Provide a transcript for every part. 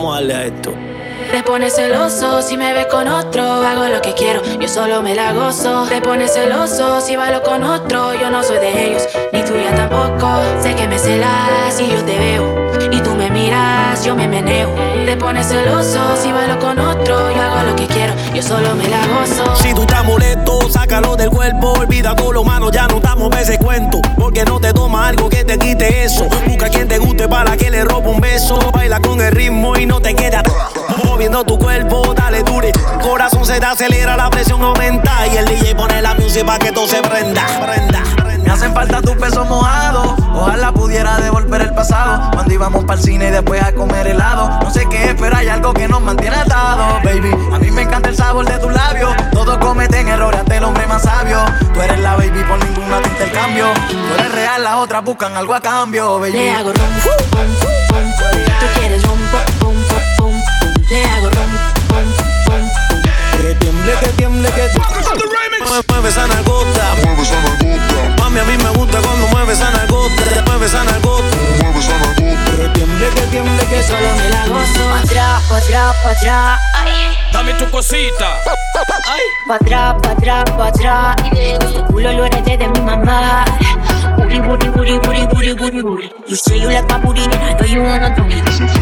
Vamos a darle a esto. Te pones celoso si me ves con otro, hago lo que quiero, yo solo me la gozo. Te pones celoso si bailo con otro, yo no soy de ellos, ni tuya tampoco. Sé que me celas y yo te veo, me miras, yo me meneo. Te pones celoso si bailo con otro, yo hago lo que quiero, yo solo me la gozo. Si tú estás molesto, sácalo del cuerpo, olvida todo lo malo, ya no estamos ese cuento. Porque no te toma algo que te quite eso. Busca quien te guste para que le robe un beso. Baila con el ritmo y no te queda moviendo tu cuerpo, dale dure. Corazón se te acelera, la presión aumenta. Y el DJ pone la música para que todo se prenda, prenda. Me hacen falta tus besos mojados. Ojalá pudiera devolver el pasado. Cuando íbamos para el cine y después a comer helado. No sé qué es, pero hay algo que nos mantiene atados, baby. A mí me encanta el sabor de tus labios. Todos cometen errores hasta el hombre más sabio. Tú eres la baby, por ninguna te intercambio. Tú eres real, las otras buscan algo a cambio, baby. Le hago rom, pum, pum, Tú quieres rom, pum, pum, pum, Le hago rom, solo me la gozo. Pa' atrás, pa' atrás, pa' atrás. Ay. Dame tu cosita. Ay. Pa' atrás, pa' atrás, pa' atrás. Tu culo lo heredé de mi mamá. Booty, booty, booty, booty, booty, booty, booty. You say you like my booty, and I know you wanna do it.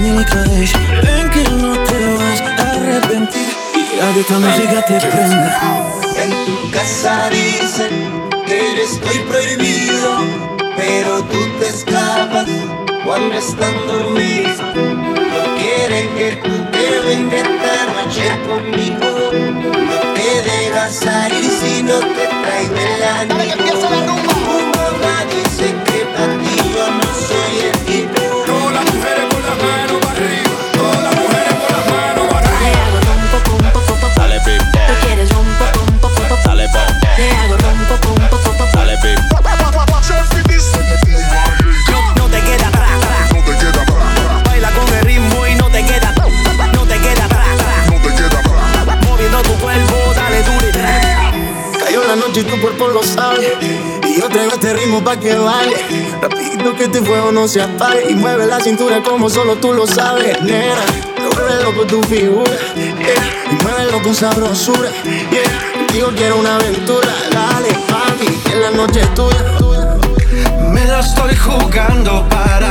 Delicadeza. Ven que no te vas a arrepentir. Y a que esta música te prenda. En tu casa dicen que estoy prohibido, pero tú te escapas cuando están dormidos. No quieren que tú te vengas esta noche conmigo. No te dejas salir si no te traigo el ánimo. Tu lo sabe. Y yo traigo este ritmo pa' que baile. Rapidito que este fuego no se apague. Y mueve la cintura como solo tú lo sabes, nena. Muévelo con tu figura, yeah. Y muévelo con sabrosura, yeah. Contigo quiero una aventura, dale, mami, que la noche es tuya. Me la estoy jugando para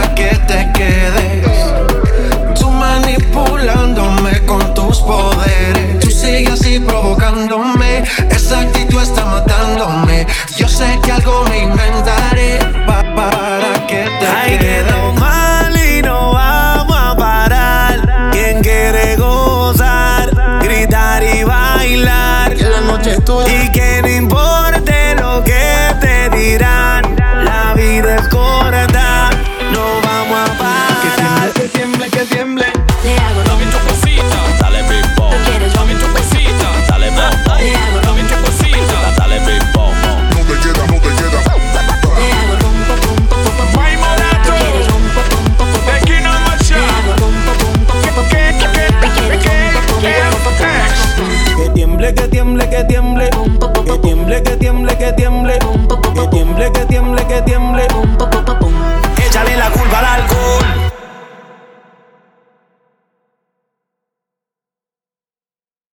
nunca la alcohol